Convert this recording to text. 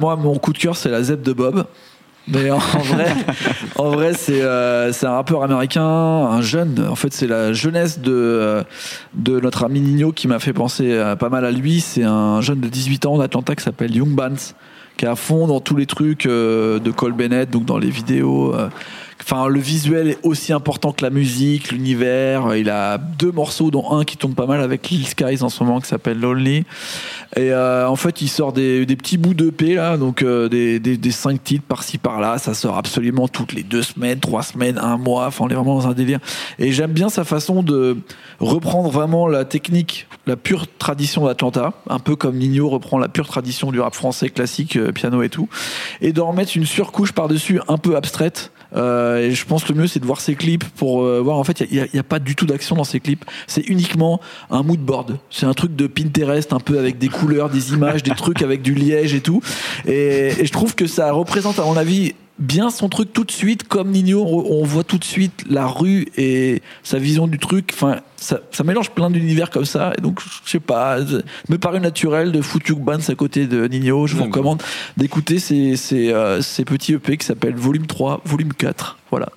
Moi, mon coup de cœur, c'est la ZEP de Bob. Mais en vrai, en vrai, c'est euh, c'est un rappeur américain, un jeune. En fait, c'est la jeunesse de euh, de notre ami Nino qui m'a fait penser euh, pas mal à lui. C'est un jeune de 18 ans d'Atlanta qui s'appelle Young Bans, qui est à fond dans tous les trucs de Cole Bennett, donc dans les vidéos. Enfin, le visuel est aussi important que la musique, l'univers. Il a deux morceaux, dont un qui tourne pas mal avec Lil Skies en ce moment, qui s'appelle Lonely. Et euh, en fait, il sort des, des petits bouts d'EP là, donc euh, des, des, des cinq titres par-ci par-là. Ça sort absolument toutes les deux semaines, trois semaines, un mois. Enfin, on est vraiment dans un délire. Et j'aime bien sa façon de reprendre vraiment la technique, la pure tradition d'Atlanta, un peu comme Nino reprend la pure tradition du rap français classique, euh, piano et tout, et d'en remettre une surcouche par-dessus, un peu abstraite. Euh, et je pense que le mieux c'est de voir ses clips pour euh, voir en fait il n'y a, a pas du tout d'action dans ces clips. C'est uniquement un mood board. C'est un truc de Pinterest un peu avec des couleurs des images des trucs avec du liège et tout. Et, et je trouve que ça représente à mon avis bien son truc tout de suite comme Nino on, voit tout de suite la rue et sa vision du truc. Enfin ça, ça mélange plein d'univers comme ça et donc je sais pas me paraît naturel de foutre Hugh Banks à côté de Nino. Je vous recommande d'écouter ces, ces, euh, ces petits EP qui s'appellent Volume 3 Volume 4 voilà